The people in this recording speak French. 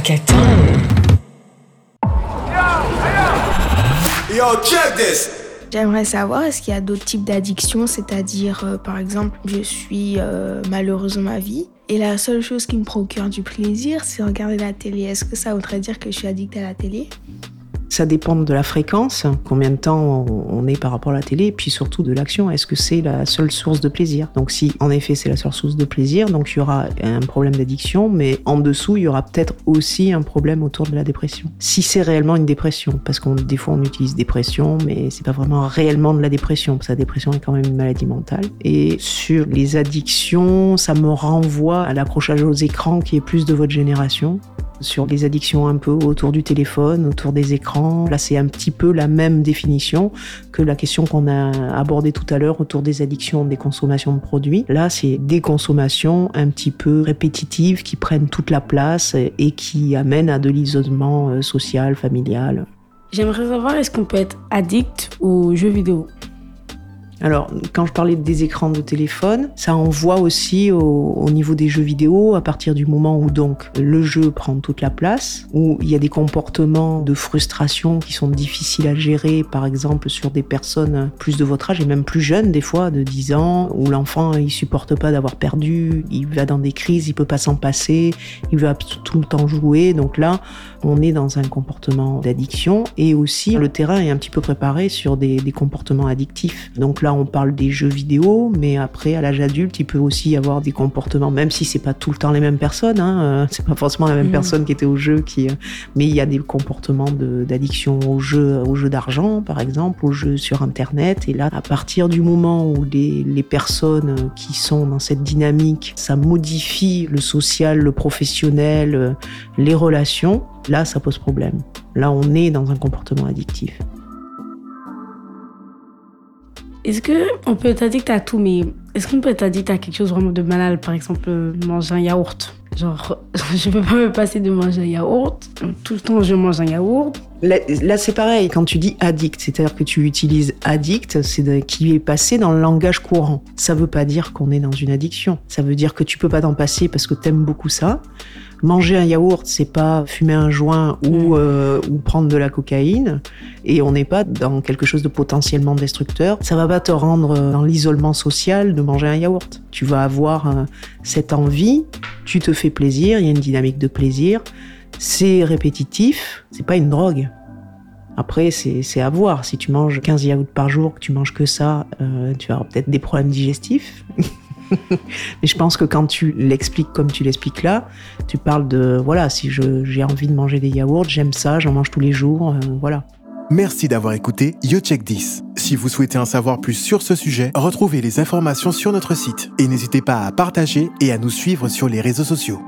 Hackathon. Yo, check this. J'aimerais savoir, est-ce qu'il y a d'autres types d'addictions, c'est-à-dire, euh, par exemple, je suis euh, malheureuse dans ma vie et la seule chose qui me procure du plaisir, c'est regarder la télé. Est-ce que ça voudrait dire que je suis addict à la télé? Ça dépend de la fréquence, combien de temps on est par rapport à la télé, et puis surtout de l'action. Est-ce que c'est la seule source de plaisir? Donc si en effet c'est la seule source de plaisir, donc il y aura un problème d'addiction, mais en dessous il y aura peut-être aussi un problème autour de la dépression. Si c'est réellement une dépression, parce qu'on des fois on utilise dépression, mais c'est pas vraiment réellement de la dépression, parce que la dépression est quand même une maladie mentale. Et sur les addictions, ça me renvoie à l'accrochage aux écrans qui est plus de votre génération sur les addictions un peu autour du téléphone, autour des écrans. Là, c'est un petit peu la même définition que la question qu'on a abordée tout à l'heure autour des addictions, des consommations de produits. Là, c'est des consommations un petit peu répétitives qui prennent toute la place et qui amènent à de l'isolement euh, social, familial. J'aimerais savoir, est-ce qu'on peut être addict aux jeux vidéo? Alors, quand je parlais des écrans de téléphone, ça envoie aussi au, niveau des jeux vidéo, à partir du moment où donc le jeu prend toute la place, où il y a des comportements de frustration qui sont difficiles à gérer, par exemple sur des personnes plus de votre âge et même plus jeunes, des fois de 10 ans, où l'enfant il supporte pas d'avoir perdu, il va dans des crises, il peut pas s'en passer, il veut tout le temps jouer. Donc là, on est dans un comportement d'addiction et aussi le terrain est un petit peu préparé sur des, des comportements addictifs. Donc là, on parle des jeux vidéo, mais après, à l'âge adulte, il peut aussi y avoir des comportements, même si c'est pas tout le temps les mêmes personnes. Hein, euh, c'est pas forcément la même mm. personne qui était au jeu, qui, euh, mais il y a des comportements d'addiction au jeu, au jeu d'argent, par exemple, au jeu sur Internet. Et là, à partir du moment où les, les personnes qui sont dans cette dynamique, ça modifie le social, le professionnel, euh, les relations, là, ça pose problème. Là, on est dans un comportement addictif. Est-ce qu'on peut être addict à tout, mais est-ce qu'on peut être addict à quelque chose vraiment de banal Par exemple, manger un yaourt? Genre, je peux pas me passer de manger un yaourt. Tout le temps, je mange un yaourt. Là, c'est pareil. Quand tu dis addict, c'est-à-dire que tu utilises addict, c'est qui est passé dans le langage courant. Ça veut pas dire qu'on est dans une addiction. Ça veut dire que tu peux pas t'en passer parce que t'aimes beaucoup ça. Manger un yaourt, c'est pas fumer un joint ou, mm. euh, ou prendre de la cocaïne. Et on n'est pas dans quelque chose de potentiellement destructeur. Ça va pas te rendre dans l'isolement social de manger un yaourt. Tu vas avoir euh, cette envie, tu te fais plaisir, il y a une dynamique de plaisir. C'est répétitif, c'est pas une drogue. Après, c'est à voir. Si tu manges 15 yaourts par jour, que tu manges que ça, euh, tu as peut-être des problèmes digestifs. Mais je pense que quand tu l'expliques comme tu l'expliques là, tu parles de voilà, si j'ai envie de manger des yaourts, j'aime ça, j'en mange tous les jours, euh, voilà. Merci d'avoir écouté YoCheck 10. Si vous souhaitez en savoir plus sur ce sujet, retrouvez les informations sur notre site et n'hésitez pas à partager et à nous suivre sur les réseaux sociaux.